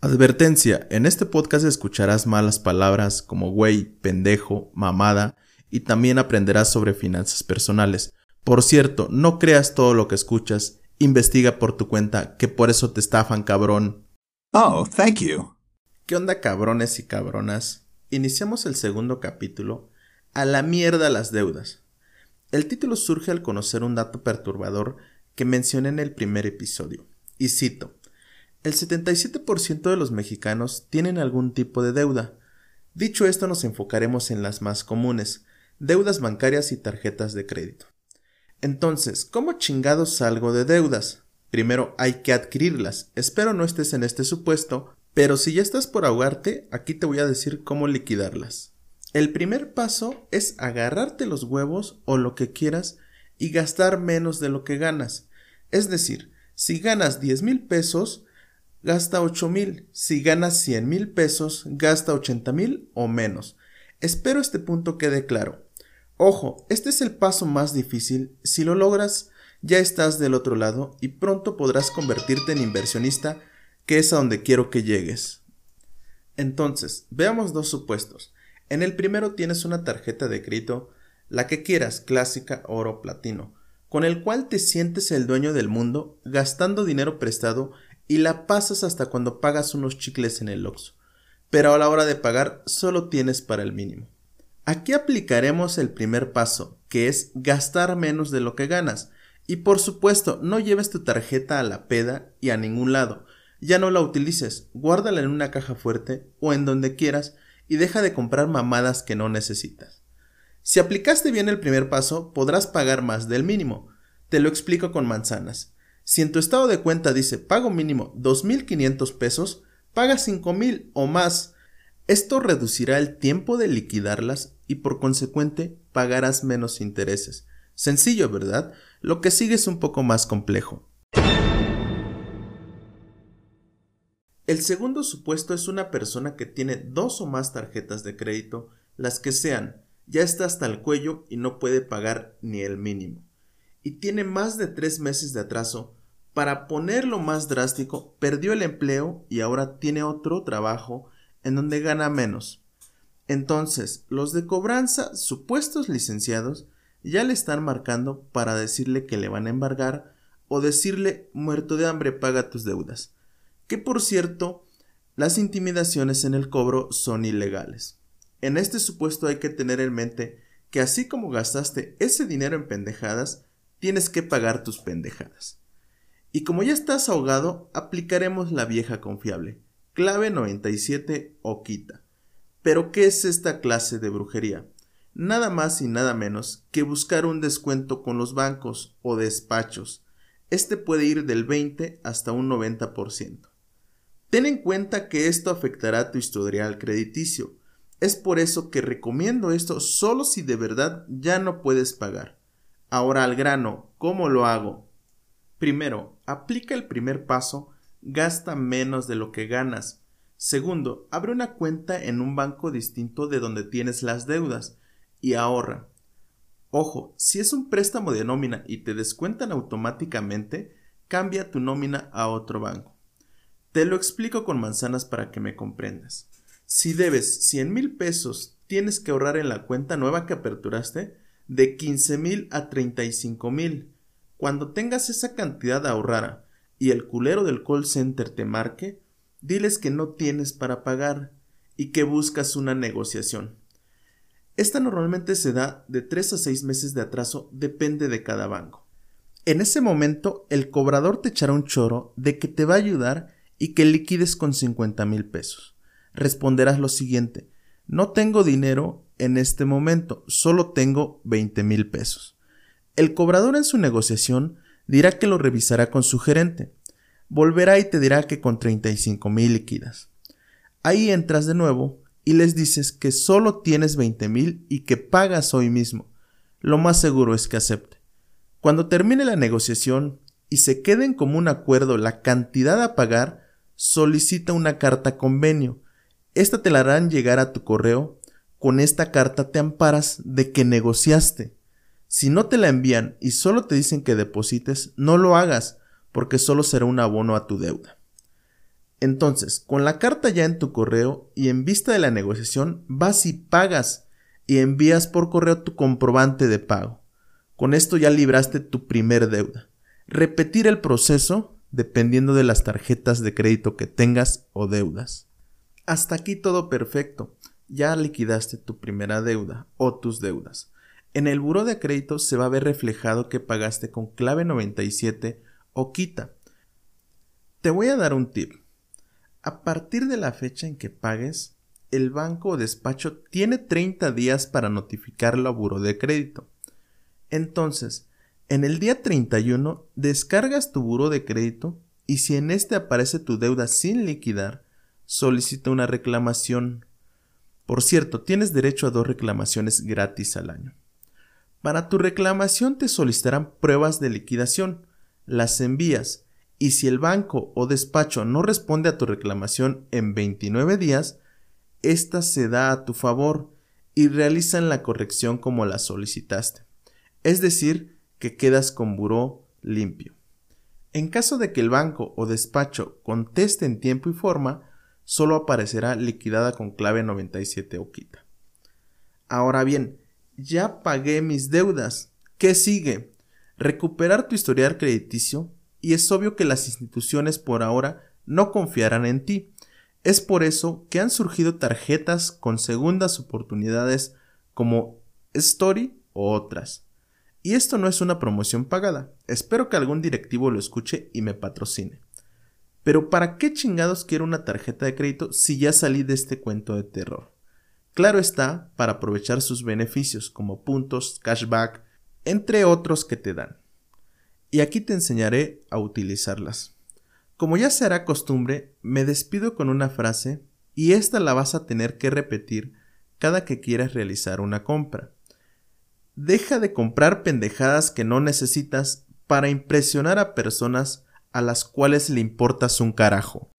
Advertencia, en este podcast escucharás malas palabras como güey, pendejo, mamada y también aprenderás sobre finanzas personales. Por cierto, no creas todo lo que escuchas, investiga por tu cuenta, que por eso te estafan, cabrón. Oh, thank you. ¿Qué onda, cabrones y cabronas? Iniciamos el segundo capítulo. A la mierda las deudas. El título surge al conocer un dato perturbador que mencioné en el primer episodio. Y cito. El 77% de los mexicanos tienen algún tipo de deuda. Dicho esto, nos enfocaremos en las más comunes, deudas bancarias y tarjetas de crédito. Entonces, ¿cómo chingados salgo de deudas? Primero hay que adquirirlas. Espero no estés en este supuesto, pero si ya estás por ahogarte, aquí te voy a decir cómo liquidarlas. El primer paso es agarrarte los huevos o lo que quieras y gastar menos de lo que ganas. Es decir, si ganas 10 mil pesos, gasta 8 mil. Si ganas 100 mil pesos, gasta 80 mil o menos. Espero este punto quede claro. Ojo, este es el paso más difícil. Si lo logras, ya estás del otro lado y pronto podrás convertirte en inversionista, que es a donde quiero que llegues. Entonces, veamos dos supuestos. En el primero tienes una tarjeta de crédito, la que quieras, clásica, oro, platino, con el cual te sientes el dueño del mundo, gastando dinero prestado y la pasas hasta cuando pagas unos chicles en el Oxxo. Pero a la hora de pagar solo tienes para el mínimo. Aquí aplicaremos el primer paso, que es gastar menos de lo que ganas. Y por supuesto, no lleves tu tarjeta a la peda y a ningún lado. Ya no la utilices, guárdala en una caja fuerte o en donde quieras y deja de comprar mamadas que no necesitas. Si aplicaste bien el primer paso, podrás pagar más del mínimo. Te lo explico con manzanas. Si en tu estado de cuenta dice pago mínimo 2.500 pesos, paga 5.000 o más. Esto reducirá el tiempo de liquidarlas y por consecuente pagarás menos intereses. Sencillo, ¿verdad? Lo que sigue es un poco más complejo. El segundo supuesto es una persona que tiene dos o más tarjetas de crédito, las que sean, ya está hasta el cuello y no puede pagar ni el mínimo. Y tiene más de tres meses de atraso para ponerlo más drástico, perdió el empleo y ahora tiene otro trabajo en donde gana menos. Entonces, los de cobranza, supuestos licenciados, ya le están marcando para decirle que le van a embargar o decirle muerto de hambre paga tus deudas. Que por cierto, las intimidaciones en el cobro son ilegales. En este supuesto hay que tener en mente que así como gastaste ese dinero en pendejadas, tienes que pagar tus pendejadas. Y como ya estás ahogado, aplicaremos la vieja confiable, clave 97 o quita. Pero ¿qué es esta clase de brujería? Nada más y nada menos que buscar un descuento con los bancos o despachos. Este puede ir del 20 hasta un 90%. Ten en cuenta que esto afectará tu historial crediticio. Es por eso que recomiendo esto solo si de verdad ya no puedes pagar. Ahora al grano, ¿cómo lo hago? Primero, aplica el primer paso, gasta menos de lo que ganas. Segundo, abre una cuenta en un banco distinto de donde tienes las deudas y ahorra. Ojo, si es un préstamo de nómina y te descuentan automáticamente, cambia tu nómina a otro banco. Te lo explico con manzanas para que me comprendas. Si debes 100 mil pesos, tienes que ahorrar en la cuenta nueva que aperturaste de 15 mil a 35 mil. Cuando tengas esa cantidad ahorrada y el culero del call center te marque, diles que no tienes para pagar y que buscas una negociación. Esta normalmente se da de 3 a 6 meses de atraso, depende de cada banco. En ese momento, el cobrador te echará un choro de que te va a ayudar y que liquides con 50 mil pesos. Responderás lo siguiente, no tengo dinero en este momento, solo tengo 20 mil pesos. El cobrador en su negociación dirá que lo revisará con su gerente. Volverá y te dirá que con 35 mil liquidas. Ahí entras de nuevo y les dices que solo tienes 20 mil y que pagas hoy mismo. Lo más seguro es que acepte. Cuando termine la negociación y se queden como un acuerdo la cantidad a pagar, solicita una carta convenio. Esta te la harán llegar a tu correo. Con esta carta te amparas de que negociaste. Si no te la envían y solo te dicen que deposites, no lo hagas, porque solo será un abono a tu deuda. Entonces, con la carta ya en tu correo y en vista de la negociación, vas y pagas y envías por correo tu comprobante de pago. Con esto ya libraste tu primer deuda. Repetir el proceso dependiendo de las tarjetas de crédito que tengas o deudas. Hasta aquí todo perfecto. Ya liquidaste tu primera deuda o tus deudas. En el buro de crédito se va a ver reflejado que pagaste con clave 97 o quita. Te voy a dar un tip. A partir de la fecha en que pagues, el banco o despacho tiene 30 días para notificarlo a buro de crédito. Entonces, en el día 31 descargas tu buro de crédito y si en este aparece tu deuda sin liquidar, solicita una reclamación. Por cierto, tienes derecho a dos reclamaciones gratis al año. Para tu reclamación te solicitarán pruebas de liquidación, las envías y si el banco o despacho no responde a tu reclamación en 29 días, ésta se da a tu favor y realizan la corrección como la solicitaste. Es decir, que quedas con buró limpio. En caso de que el banco o despacho conteste en tiempo y forma, solo aparecerá liquidada con clave 97 o quita. Ahora bien, ya pagué mis deudas. ¿Qué sigue? Recuperar tu historial crediticio y es obvio que las instituciones por ahora no confiarán en ti. Es por eso que han surgido tarjetas con segundas oportunidades como Story o otras. Y esto no es una promoción pagada. Espero que algún directivo lo escuche y me patrocine. Pero ¿para qué chingados quiero una tarjeta de crédito si ya salí de este cuento de terror? Claro está, para aprovechar sus beneficios como puntos, cashback, entre otros que te dan. Y aquí te enseñaré a utilizarlas. Como ya será costumbre, me despido con una frase y esta la vas a tener que repetir cada que quieras realizar una compra. Deja de comprar pendejadas que no necesitas para impresionar a personas a las cuales le importas un carajo.